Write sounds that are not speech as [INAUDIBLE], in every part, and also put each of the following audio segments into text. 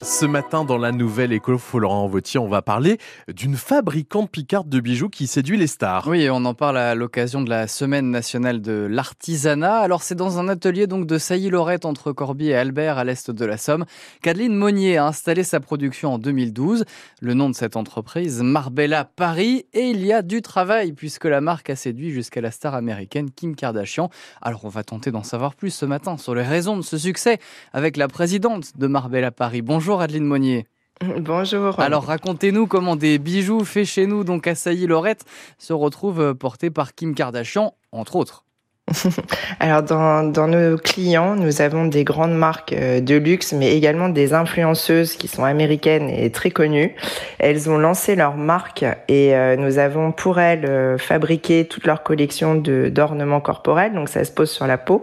Ce matin, dans la nouvelle école Laurent Vautier, on va parler d'une fabricante picarde de bijoux qui séduit les stars. Oui, on en parle à l'occasion de la Semaine nationale de l'artisanat. Alors, c'est dans un atelier donc de Sailly-Lorette entre Corbie et Albert à l'est de la Somme qu'Adeline Monnier a installé sa production en 2012. Le nom de cette entreprise, Marbella Paris. Et il y a du travail puisque la marque a séduit jusqu'à la star américaine Kim Kardashian. Alors, on va tenter d'en savoir plus ce matin sur les raisons de ce succès avec la présidente de Marbella Paris. Bonjour. Bonjour Adeline Monnier. [LAUGHS] Bonjour. Alors racontez-nous comment des bijoux faits chez nous, donc à Sailly-Lorette, se retrouvent euh, portés par Kim Kardashian, entre autres. [LAUGHS] Alors dans, dans, nos clients, nous avons des grandes marques euh, de luxe, mais également des influenceuses qui sont américaines et très connues. Elles ont lancé leur marque et euh, nous avons pour elles fabriqué toute leur collection d'ornements corporels, donc ça se pose sur la peau.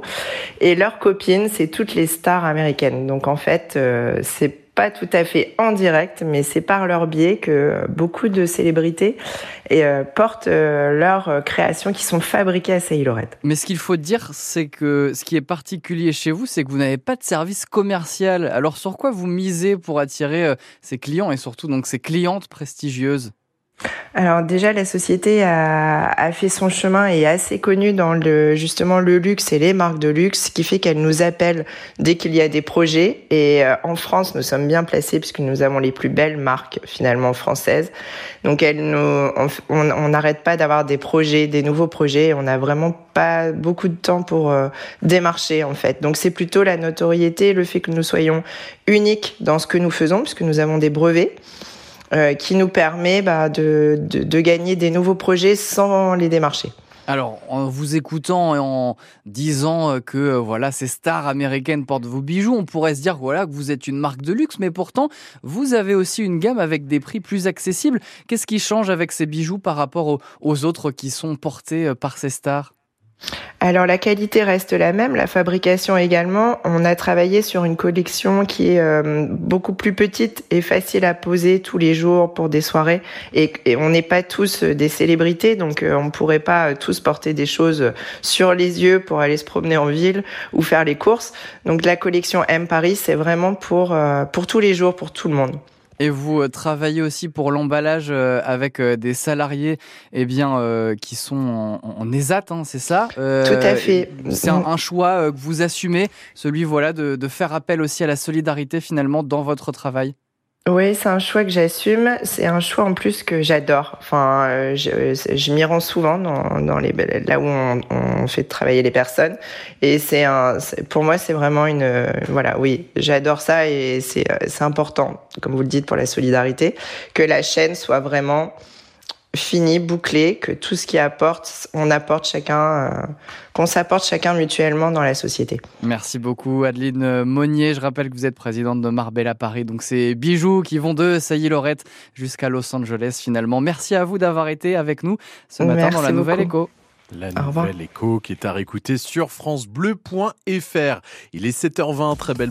Et leurs copines, c'est toutes les stars américaines. Donc en fait, c'est pas tout à fait en direct, mais c'est par leur biais que beaucoup de célébrités euh, portent euh, leurs créations qui sont fabriquées à Sailorette. Mais ce qu'il faut dire, c'est que ce qui est particulier chez vous, c'est que vous n'avez pas de service commercial. Alors sur quoi vous misez pour attirer euh, ces clients et surtout donc ces clientes prestigieuses? Alors déjà, la société a, a, fait son chemin et est assez connue dans le justement le luxe et les marques de luxe, ce qui fait qu'elle nous appelle dès qu'il y a des projets. Et euh, en France, nous sommes bien placés puisque nous avons les plus belles marques finalement françaises. Donc elle nous, on n'arrête pas d'avoir des projets, des nouveaux projets. On n'a vraiment pas beaucoup de temps pour euh, démarcher en fait. Donc c'est plutôt la notoriété, le fait que nous soyons uniques dans ce que nous faisons puisque nous avons des brevets. Euh, qui nous permet bah, de, de, gagner des nouveaux projets sans les démarcher. Alors, en vous écoutant et en disant euh, que euh, voilà, ces stars américaines portent vos bijoux, on pourrait se dire voilà que vous êtes une marque de luxe, mais pourtant vous avez aussi une gamme avec des prix plus accessibles. Qu'est-ce qui change avec ces bijoux par rapport aux, aux autres qui sont portés par ces stars? Alors la qualité reste la même, la fabrication également. On a travaillé sur une collection qui est euh, beaucoup plus petite et facile à poser tous les jours pour des soirées. Et, on n'est pas tous des célébrités, donc euh, on ne pourrait pas tous porter des choses sur les yeux pour aller se promener en ville ou faire les courses. Donc la collection M Paris, c'est vraiment pour, euh, pour tous les jours, pour tout le monde. Et vous euh, travaillez aussi pour l'emballage euh, avec euh, des salariés eh bien, qui sont en, en ESAT, hein, c'est ça? Tout à fait. C'est un, choix que vous assumez, celui voilà, de, de faire appel aussi à la solidarité finalement dans votre travail? Oui, c'est un choix que j'assume. C'est un choix en plus que j'adore. Enfin, euh, je, m'y rends souvent dans, dans les là où on, fait travailler les personnes. Et c'est un, pour moi, c'est vraiment une, voilà, oui, j'adore ça et c'est c'est important, comme vous le dites, pour la solidarité, que la chaîne soit vraiment fini, bouclé, que tout ce qui apporte, on apporte chacun, euh, qu'on s'apporte chacun mutuellement dans la société. Merci beaucoup Adeline Monnier. Je rappelle que vous êtes présidente de Marbella Paris. Donc c'est bijoux qui vont de Sailly-Lorette jusqu'à Los Angeles finalement. Merci à vous d'avoir été avec nous ce matin dans la Nouvelle Écho. La Nouvelle Écho qui est à réécouter sur francebleu.fr. Il est 7h20, très belle